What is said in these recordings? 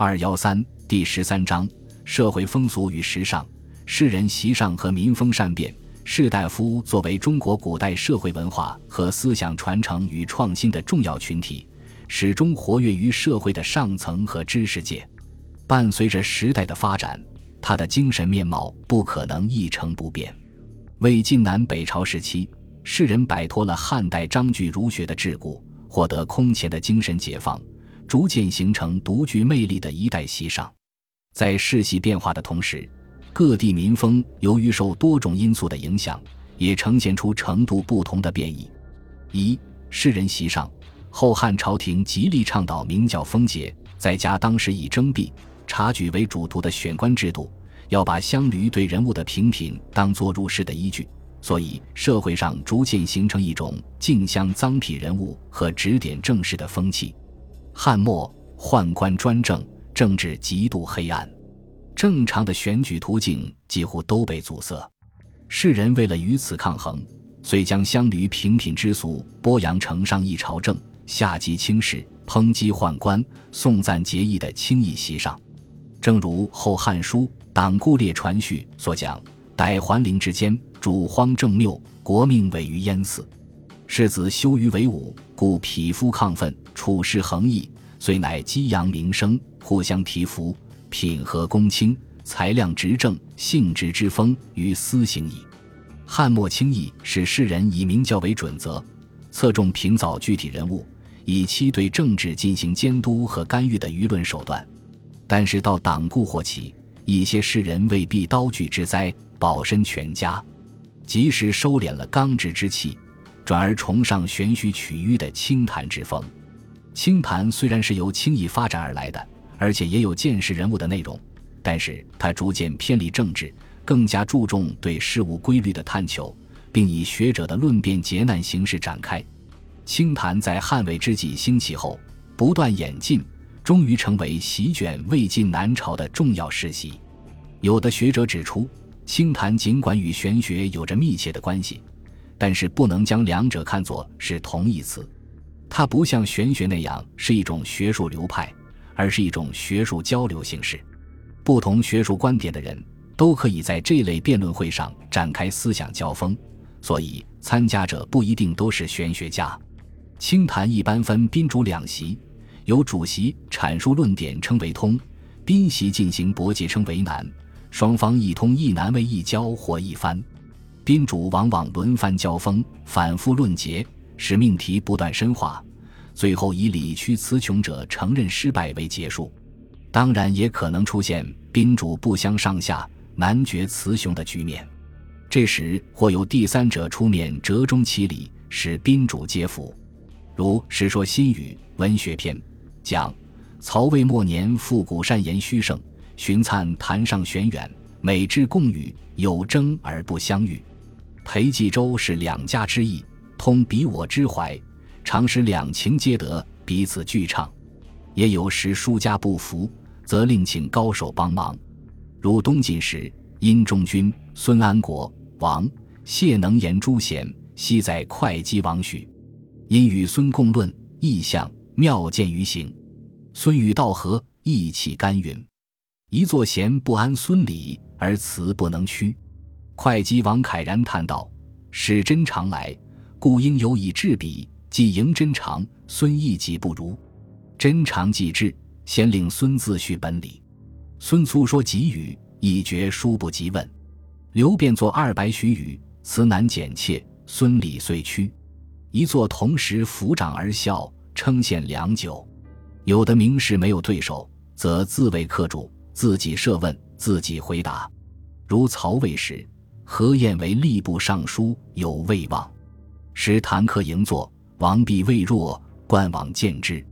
二幺三第十三章社会风俗与时尚。世人习尚和民风善变。士大夫作为中国古代社会文化和思想传承与创新的重要群体，始终活跃于社会的上层和知识界。伴随着时代的发展，他的精神面貌不可能一成不变。魏晋南北朝时期，士人摆脱了汉代章句儒学的桎梏，获得空前的精神解放，逐渐形成独具魅力的一代席上。在世系变化的同时，各地民风由于受多种因素的影响，也呈现出程度不同的变异。一士人席上，后汉朝廷极力倡导明教风节，再加当时以征辟、察举为主图的选官制度，要把乡驴对人物的评品当作入仕的依据，所以社会上逐渐形成一种竞相脏辟人物和指点政事的风气。汉末宦官专政，政治极度黑暗。正常的选举途径几乎都被阻塞，世人为了与此抗衡，遂将乡闾平品之俗剥扬成上议朝政、下级轻视、抨击宦官、颂赞节义的轻易席上。正如《后汉书·党固列传序》所讲：“逮桓灵之间，主荒正谬，国命委于焉祀。世子羞于为武，故匹夫亢奋，处事横溢，虽乃激扬名声，互相提服。”品和公卿，才量执政，性直之风于斯行矣。汉末清议使世人以明教为准则，侧重评造具体人物，以期对政治进行监督和干预的舆论手段。但是到党固或起，一些世人为避刀具之灾，保身全家，即使收敛了刚直之气，转而崇尚玄虚取迂的清谈之风。清谈虽然是由轻易发展而来的。而且也有见识人物的内容，但是他逐渐偏离政治，更加注重对事物规律的探求，并以学者的论辩劫难形式展开。清谈在汉魏之际兴起后，不断演进，终于成为席卷魏晋南朝的重要世袭。有的学者指出，清谈尽管与玄学有着密切的关系，但是不能将两者看作是同义词。它不像玄学那样是一种学术流派。而是一种学术交流形式，不同学术观点的人都可以在这类辩论会上展开思想交锋，所以参加者不一定都是玄学家。清谈一般分宾主两席，由主席阐述论点称为通，宾席进行驳解称为难，双方一通一难为一交或一翻。宾主往往轮番交锋，反复论结，使命题不断深化。最后以理屈词穷者承认失败为结束，当然也可能出现宾主不相上下、难决雌雄的局面。这时或有第三者出面折中其理，使宾主皆服。如《世说新语·文学篇》讲：曹魏末年，复古善言虚盛，荀粲谈上玄远，每至共语，有争而不相遇。裴济州是两家之意，通彼我之怀。常使两情皆得，彼此俱畅；也有时书家不服，则另请高手帮忙。如东晋时，殷仲君、孙安国王谢能言诸贤，昔在会稽王许。因与孙共论异象，妙见于行。孙与道合，意气甘云。一座贤不安孙礼，而辞不能屈。会稽王慨然叹道：“使真常来，故应有以制彼。”既迎真常，孙亦己不如。真常既至，先令孙自叙本礼。孙粗说给语，一绝书不及问。刘便作二百许语，词难简切。孙礼遂屈。一座同时抚掌而笑，称羡良久。有的名士没有对手，则自为客主，自己设问，自己回答。如曹魏时，何晏为吏部尚书，有魏望，时谈客迎坐。王弼未弱，冠往见之。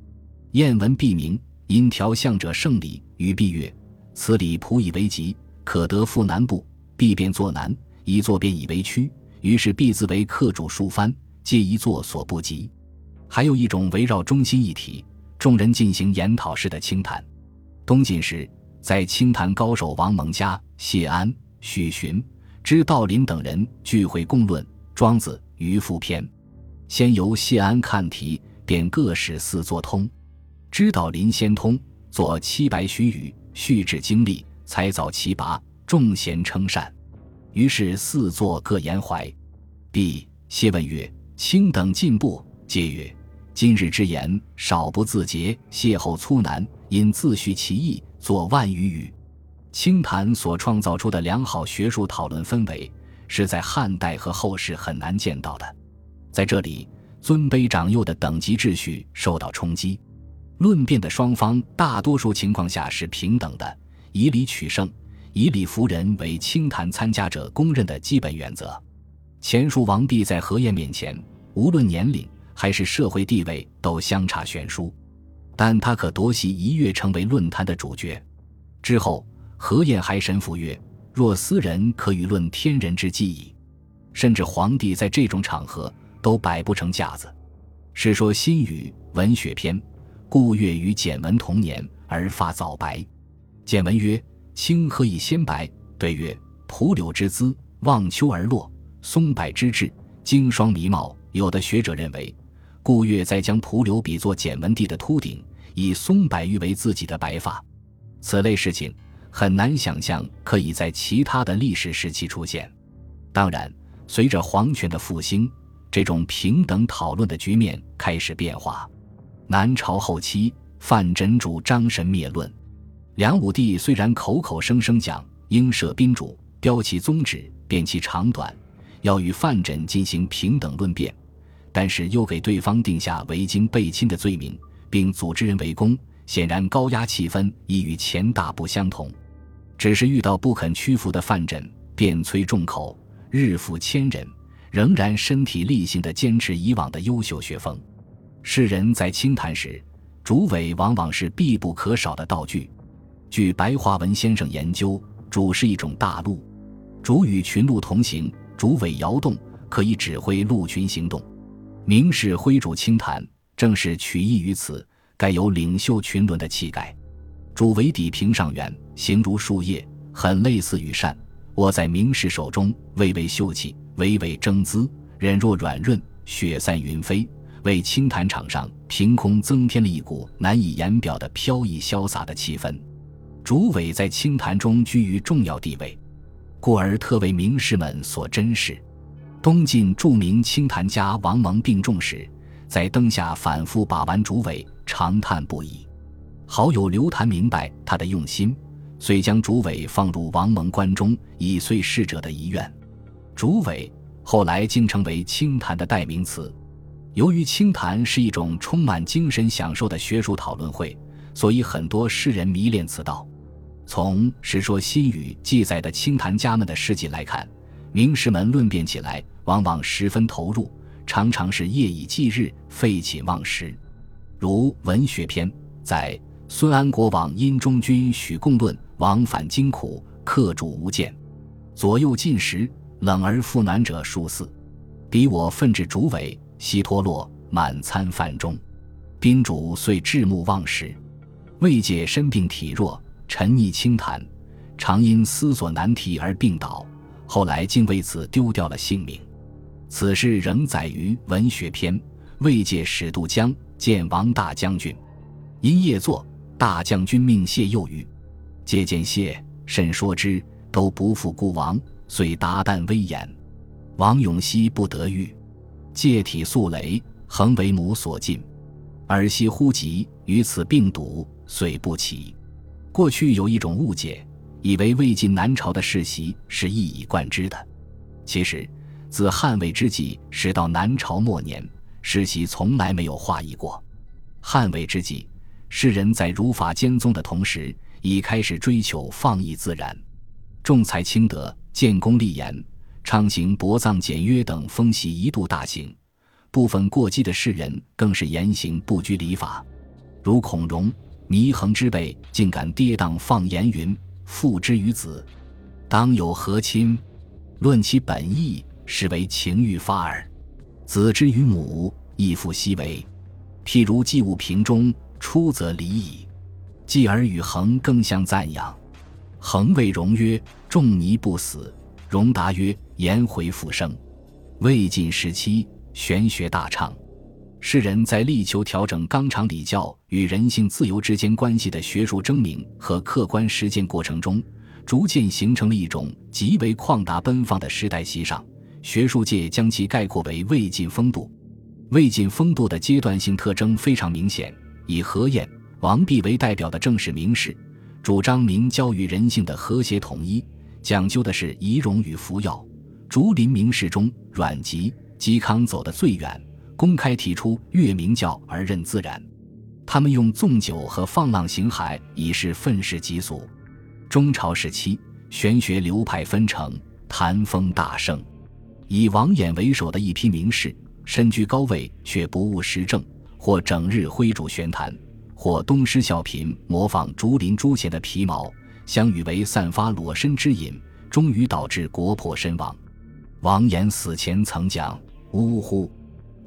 晏闻弼名，因调相者胜礼，与弼曰：“此礼仆以为吉，可得赴南部。”弼便作难，一坐便以为屈。于是弼自为客主数番，皆一坐所不及。还有一种围绕中心议题，众人进行研讨式的清谈。东晋时，在清谈高手王蒙家、谢安、许询、知道林等人聚会共论《庄子·渔父篇》。先由谢安看题，便各使四作通。知道林先通，作七百许语，叙至经历，才藻奇拔，众贤称善。于是四座各言怀。毕谢问曰：“卿等进步？”皆曰：“今日之言，少不自节，邂逅粗难，因自叙其意，作万余语。”清谈所创造出的良好学术讨论氛围，是在汉代和后世很难见到的。在这里，尊卑长幼的等级秩序受到冲击。论辩的双方，大多数情况下是平等的，以理取胜，以理服人为清谈参加者公认的基本原则。前述王弼在何晏面前，无论年龄还是社会地位都相差悬殊，但他可夺席一跃成为论坛的主角。之后，何晏还神服曰：“若斯人，可与论天人之际矣。”甚至皇帝在这种场合都摆不成架子。《世说新语·文学篇》：“顾月与简文同年，而发早白。”简文曰：“卿何以先白？”对曰：“蒲柳之姿，望秋而落。”松柏之质，经霜弥茂。有的学者认为，顾月在将蒲柳比作简文帝的秃顶，以松柏喻为自己的白发。此类事情很难想象可以在其他的历史时期出现。当然，随着皇权的复兴，这种平等讨论的局面开始变化。南朝后期，范缜主张神灭论。梁武帝虽然口口声声讲应设宾主，雕其宗旨，辨其长短。要与范缜进行平等论辩，但是又给对方定下违经背亲的罪名，并组织人围攻，显然高压气氛已与前大不相同。只是遇到不肯屈服的范缜，便催众口，日复千人，仍然身体力行地坚持以往的优秀学风。世人在清谈时，主委往往是必不可少的道具。据白话文先生研究，主是一种大鹿，主与群鹿同行。主尾摇动，可以指挥鹿群行动。明士挥主轻谈，正是取意于此，该有领袖群伦的气概。主为底平上圆，形如树叶，很类似羽扇，握在明士手中，微微秀气，微微争姿，人若软润，雪散云飞，为清谈场上凭空增添了一股难以言表的飘逸潇洒的气氛。竹尾在清谈中居于重要地位。故而特为名士们所珍视。东晋著名清谈家王蒙病重时，在灯下反复把玩竹尾，长叹不已。好友刘谭明白他的用心，遂将竹尾放入王蒙棺中，以遂逝者的遗愿。竹尾后来竟成为清谈的代名词。由于清谈是一种充满精神享受的学术讨论会，所以很多诗人迷恋此道。从《史说新语》记载的清谈家们的事迹来看，名士们论辩起来往往十分投入，常常是夜以继日，废寝忘食。如《文学篇》在孙安国王因中军许贡论，往返惊苦，客主无见，左右进食，冷而复暖者数四。彼我奋至竹尾，悉脱落，满餐饭中。宾主遂至目忘食，未解身病体弱。沉溺清谈，常因思索难题而病倒，后来竟为此丢掉了性命。此事仍载于《文学篇》。魏界使渡江见王大将军，因夜坐，大将军命谢诱语，借见谢，甚说之，都不负孤王，遂达旦威严。王永熙不得遇，借体素雷，恒为母所禁。尔息忽疾，于此病笃，遂不起。过去有一种误解，以为魏晋南朝的世袭是一以贯之的。其实，自汉魏之际，始到南朝末年，世袭从来没有化异过。汉魏之际，世人在儒法兼宗的同时，已开始追求放逸自然，重才轻德，建功立言，畅行薄葬简约等风习一度大行。部分过激的士人更是言行不拘礼法，如孔融。祢衡之辈竟敢跌宕放言云：“父之于子，当有何亲？论其本意，是为情欲发耳。子之于母，亦复奚为？譬如祭物瓶中，出则离矣。继而与恒更相赞扬。恒谓荣曰：‘仲尼不死。’荣答曰：‘颜回复生。’魏晋时期，玄学大畅。《世人在力求调整纲常礼教与人性自由之间关系的学术争鸣和客观实践过程中，逐渐形成了一种极为旷达奔放的时代习尚。学术界将其概括为魏晋风度。魏晋风度的阶段性特征非常明显，以何晏、王弼为代表的正史名士，主张明教与人性的和谐统一，讲究的是仪容与服药。竹林名士中，阮籍、嵇康走得最远，公开提出越明教而任自然。他们用纵酒和放浪形骸以示愤世嫉俗。中朝时期，玄学流派纷呈，谈风大盛。以王衍为首的一批名士。身居高位却不务实政，或整日挥烛玄谈，或东施效颦，模仿竹林朱贤的皮毛，相与为散发裸身之瘾，终于导致国破身亡。王衍死前曾讲：“呜呼！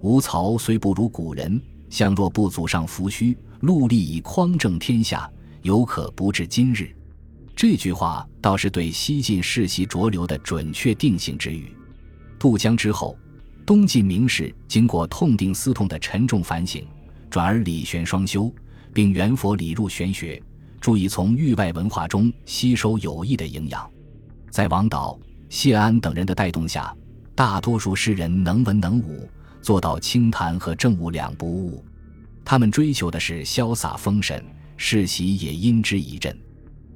吾曹虽不如古人，相若不祖上扶虚，戮力以匡正天下，犹可不至今日。”这句话倒是对西晋世袭浊流的准确定性之语。渡江之后。东晋名士经过痛定思痛的沉重反省，转而礼玄双修，并圆佛理入玄学，注意从域外文化中吸收有益的营养。在王导、谢安等人的带动下，大多数诗人能文能武，做到清谈和政务两不误。他们追求的是潇洒风神，世袭也因之一振。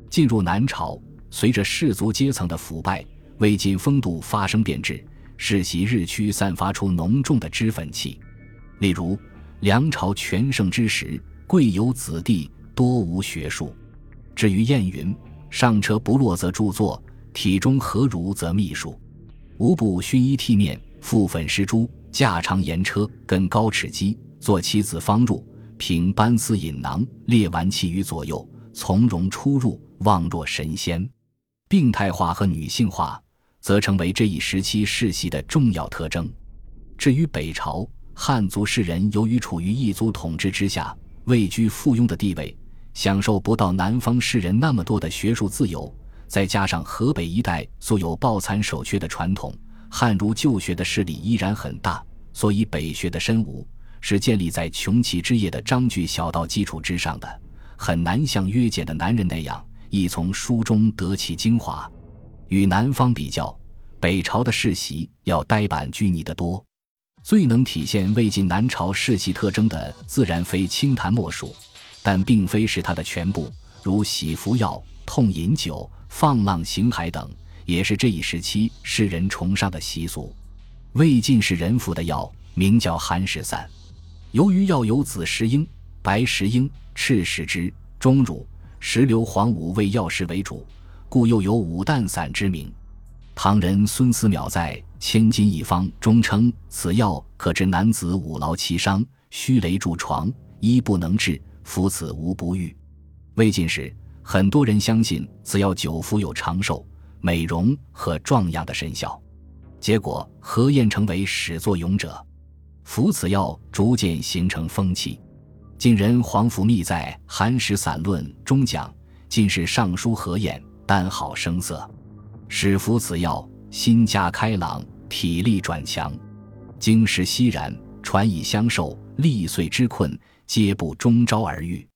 进入南朝，随着士族阶层的腐败，魏晋风度发生变质。世袭日趋散发出浓重的脂粉气，例如梁朝全盛之时，贵有子弟，多无学术。至于晏云，上车不落则著作，体中何如则秘书。无不熏衣剃面，覆粉施朱，驾长盐车，跟高齿机，坐妻子方入，凭班丝引囊，列完器于左右，从容出入，望若神仙。病态化和女性化。则成为这一时期世袭的重要特征。至于北朝汉族士人，由于处于异族统治之下，位居附庸的地位，享受不到南方士人那么多的学术自由，再加上河北一带素有抱残守缺的传统，汉儒旧学的势力依然很大，所以北学的身无是建立在穷奇之业的章句小道基础之上的，很难像约简的男人那样，一从书中得其精华。与南方比较，北朝的世袭要呆板拘泥得多。最能体现魏晋南朝世袭特征的，自然非清谈莫属，但并非是它的全部。如喜服药、痛饮酒、放浪形骸等，也是这一时期世人崇尚的习俗。魏晋是人服的药，名叫寒食散。由于药有紫石英、白石英、赤石之、钟乳、石硫黄五味药食为主。故又有五旦散之名。唐人孙思邈在《千金一方》中称此药可治男子五劳七伤、虚雷著床、医不能治，服此无不愈。魏晋时，很多人相信此药久服有长寿、美容和壮阳的神效，结果何晏成为始作俑者，服此药逐渐形成风气。晋人黄甫谧在《寒食散论》中讲，晋是尚书何晏。丹好声色，使服此药，心家开朗，体力转强，经时息然，传以相授，历岁之困，皆不终朝而愈。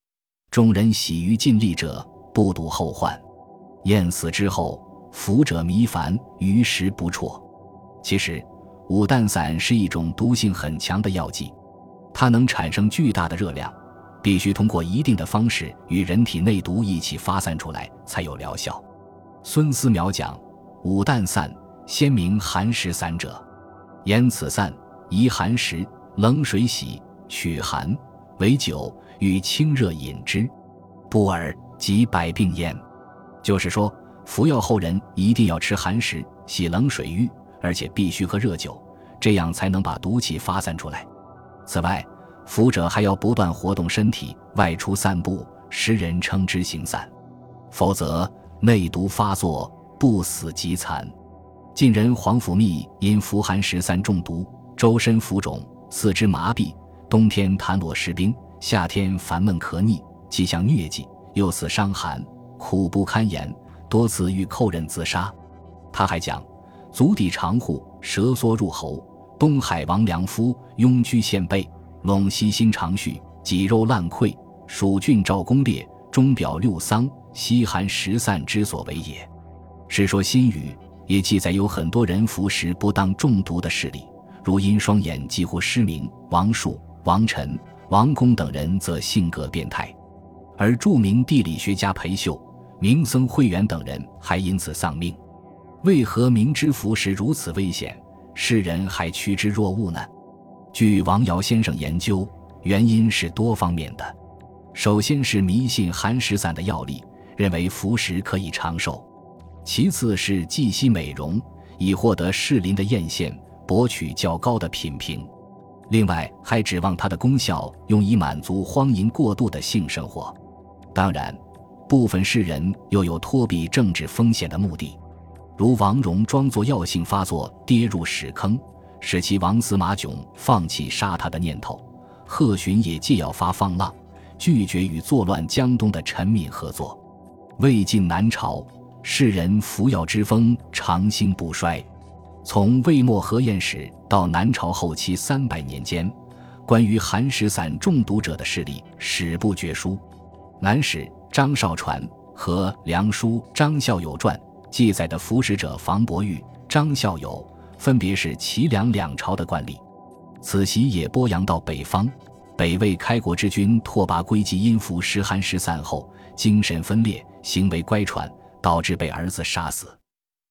众人喜于尽力者，不睹后患。晏死之后，服者弥繁，余食不辍。其实，五旦散是一种毒性很强的药剂，它能产生巨大的热量。必须通过一定的方式与人体内毒一起发散出来，才有疗效。孙思邈讲：“五旦散，先名寒食散者，言此散，宜寒食，冷水洗，取寒为酒，与清热饮之，不尔即百病焉。”就是说，服药后人一定要吃寒食，洗冷水浴，而且必须喝热酒，这样才能把毒气发散出来。此外，服者还要不断活动身体，外出散步，时人称之行散，否则内毒发作，不死即残。晋人黄甫谧因服寒食散中毒，周身浮肿，四肢麻痹，冬天痰裸食冰，夏天烦闷咳逆，既像疟疾，又似伤寒，苦不堪言，多次欲扣刃自杀。他还讲：足底长户，舌缩入喉，东海王良夫，拥居献背。陇西心肠绪，脊肉烂溃，蜀郡赵公烈，钟表六丧，西寒食散之所为也。《世说新语》也记载有很多人服食不当中毒的事例，如因双眼几乎失明，王树、王臣、王公等人则性格变态，而著名地理学家裴秀、名僧慧远等人还因此丧命。为何明知服食如此危险，世人还趋之若鹜呢？据王尧先生研究，原因是多方面的。首先是迷信寒食散的药力，认为服食可以长寿；其次是忌惜美容，以获得士林的艳羡，博取较高的品评；另外还指望它的功效，用以满足荒淫过度的性生活。当然，部分世人又有托避政治风险的目的。如王戎装作药性发作，跌入屎坑，使其王司马囧放弃杀他的念头；贺寻也借药发放浪，拒绝与作乱江东的陈敏合作。魏晋南朝，世人服药之风长兴不衰。从魏末何晏始到南朝后期三百年间，关于寒食散中毒者的事例史不绝书，《南史》张绍传和《梁书》张孝友传。记载的服食者房伯玉、张孝友，分别是齐梁两朝的惯例。此袭也播扬到北方。北魏开国之君拓跋圭即因服食寒食散后，精神分裂，行为乖舛，导致被儿子杀死。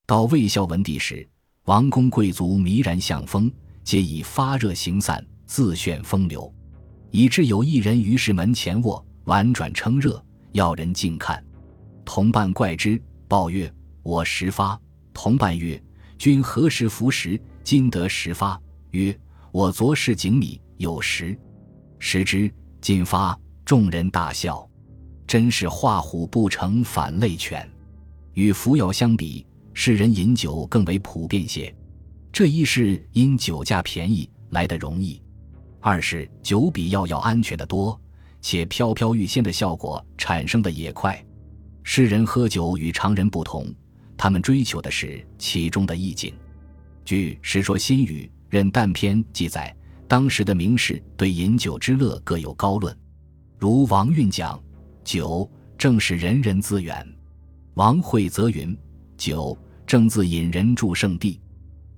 到魏孝文帝时，王公贵族迷然向风，皆以发热行散，自炫风流，以致有一人于是门前卧，婉转称热，要人静看。同伴怪之，报曰。我十发，同伴曰：“君何时服食？今得十发。”曰：“我昨食井米，有食。”食之，今发。众人大笑。真是画虎不成反类犬。与服药相比，世人饮酒更为普遍些。这一是因酒价便宜，来得容易；二是酒比药要安全的多，且飘飘欲仙的效果产生的也快。世人喝酒与常人不同。他们追求的是其中的意境。据《世说新语·任诞篇》记载，当时的名士对饮酒之乐各有高论。如王运讲：“酒正是人人资源。”王惠则云：“酒正自引人入圣地。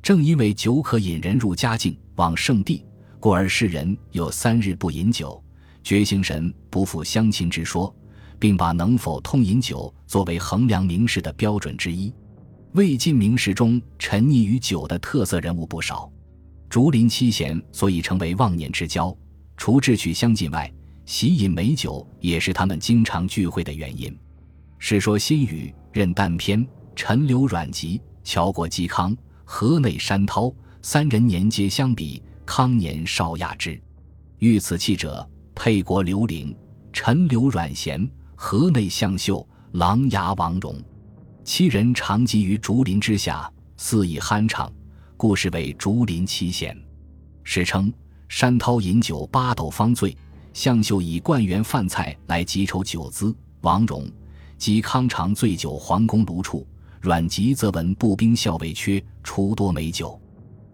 正因为酒可引人入佳境，往圣地，故而世人有三日不饮酒，觉醒神不负乡亲之说。”并把能否痛饮酒作为衡量名士的标准之一。魏晋名士中沉溺于酒的特色人物不少，竹林七贤所以成为忘年之交，除志趣相近外，喜饮美酒也是他们经常聚会的原因。《世说新语·任诞篇》：陈留、阮籍、乔国嵇康、河内山涛三人年皆相比，康年少亚之。遇此气者，沛国刘伶、陈留、阮咸。河内向秀、琅琊王戎，七人长集于竹林之下，肆意酣畅，故事为竹林七贤。史称山涛饮酒八斗方醉，向秀以灌园饭菜来集筹酒资，王戎、嵇康常醉酒皇宫炉处，阮籍则闻步兵校尉缺，出多美酒。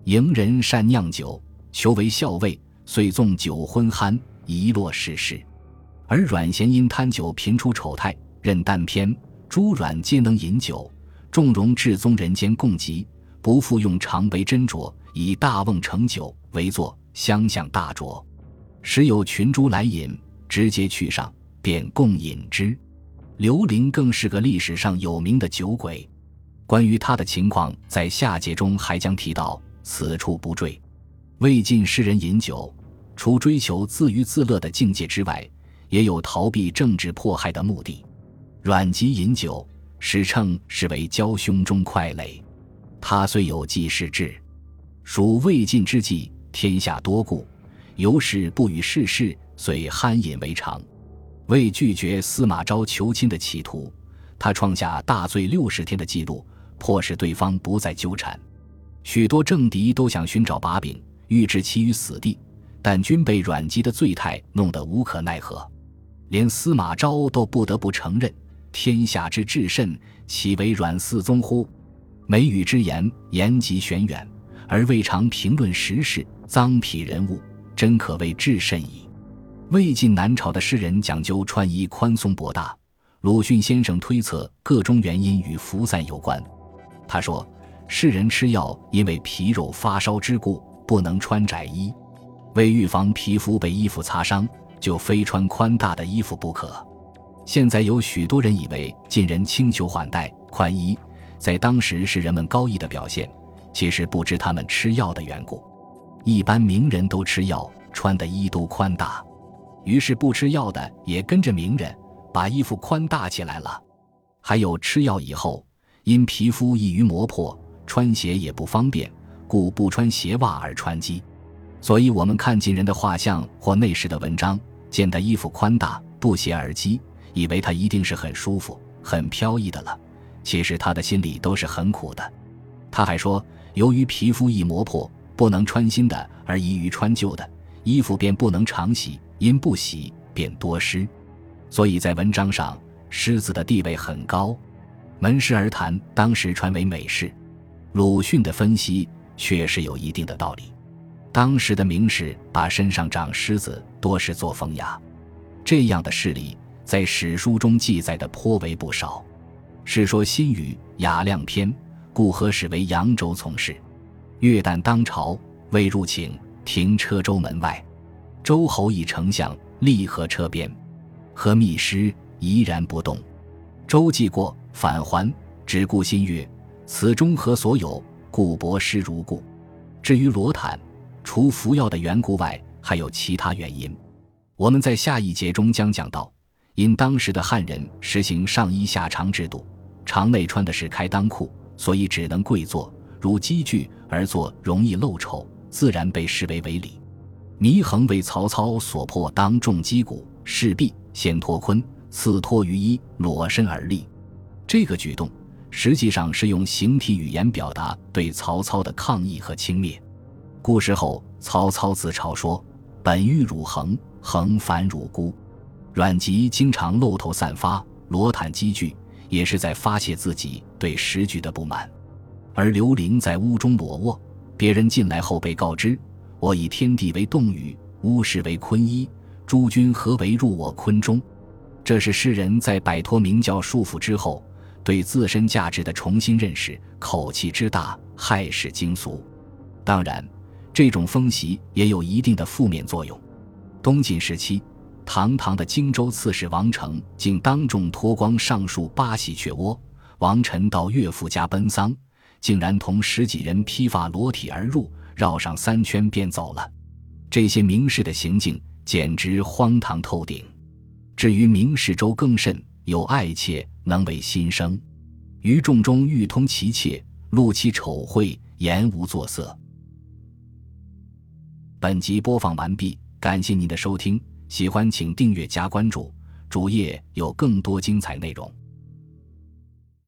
迎人善酿酒，求为校尉，遂纵酒昏酣，遗落世事。而阮咸因贪酒频出丑态，任诞篇诸阮皆能饮酒，纵容至宗人间共极，不复用常杯斟酌，以大瓮盛酒为作，相向大酌。时有群猪来饮，直接去上，便共饮之。刘伶更是个历史上有名的酒鬼，关于他的情况，在下节中还将提到，此处不赘。魏晋诗人饮酒，除追求自娱自乐的境界之外，也有逃避政治迫害的目的。阮籍饮酒，史称是为交胸中快垒。他虽有济世志，属魏晋之际，天下多故，由是不与世事，遂酣饮为常。为拒绝司马昭求亲的企图，他创下大醉六十天的记录，迫使对方不再纠缠。许多政敌都想寻找把柄，欲置其于死地，但均被阮籍的醉态弄得无可奈何。连司马昭都不得不承认，天下之至甚，岂为阮嗣宗乎？美语之言，言极玄远，而未尝评论时事，脏痞人物，真可谓至甚矣。魏晋南朝的诗人讲究穿衣宽松博大，鲁迅先生推测各中原因与服散有关。他说，世人吃药因为皮肉发烧之故，不能穿窄衣，为预防皮肤被衣服擦伤，就非穿宽大的衣服不可。现在有许多人以为晋人轻裘缓带宽衣，在当时是人们高义的表现，其实不知他们吃药的缘故。一般名人都吃药，穿的衣都宽大，于是不吃药的也跟着名人把衣服宽大起来了。还有吃药以后，因皮肤易于磨破，穿鞋也不方便，故不穿鞋袜而穿机。所以我们看近人的画像或内饰的文章，见他衣服宽大，不鞋而机，以为他一定是很舒服、很飘逸的了。其实他的心里都是很苦的。他还说，由于皮肤易磨破。不能穿新的，而宜于穿旧的衣服，便不能常洗，因不喜便多湿。所以在文章上，狮子的地位很高。门师而谈，当时传为美事。鲁迅的分析确实有一定的道理。当时的名士把身上长虱子多是做风雅，这样的事例在史书中记载的颇为不少。《世说新语·雅量篇》，故何始为扬州从事。月旦当朝，未入寝，停车州门外。周侯以丞相立河车边，何密师怡然不动。周既过，返还，只顾心曰：“此中何所有？”故博师如故。至于罗坦，除服药的缘故外，还有其他原因。我们在下一节中将讲到，因当时的汉人实行上衣下长制度，长内穿的是开裆裤，所以只能跪坐。如积聚而坐，容易露丑，自然被视为违礼。祢衡为曹操所迫，当众击鼓，势必先脱坤，次脱于衣，裸身而立。这个举动实际上是用形体语言表达对曹操的抗议和轻蔑。故事后，曹操自嘲说：“本欲辱衡，衡反辱孤。”阮籍经常露头散发，裸袒积聚，也是在发泄自己对时局的不满。而刘伶在屋中裸卧，别人进来后被告知：“我以天地为洞宇，巫师为坤衣，诸君何为入我坤中？”这是诗人在摆脱明教束缚之后，对自身价值的重新认识，口气之大，骇世惊俗。当然，这种风习也有一定的负面作用。东晋时期，堂堂的荆州刺史王成竟当众脱光上述八喜鹊窝，王臣到岳父家奔丧。竟然同十几人披发裸体而入，绕上三圈便走了。这些名士的行径简直荒唐透顶。至于名士周更甚，有爱妾能为心生，于众中欲通其妾，录其丑秽，言无作色。本集播放完毕，感谢您的收听，喜欢请订阅加关注，主页有更多精彩内容。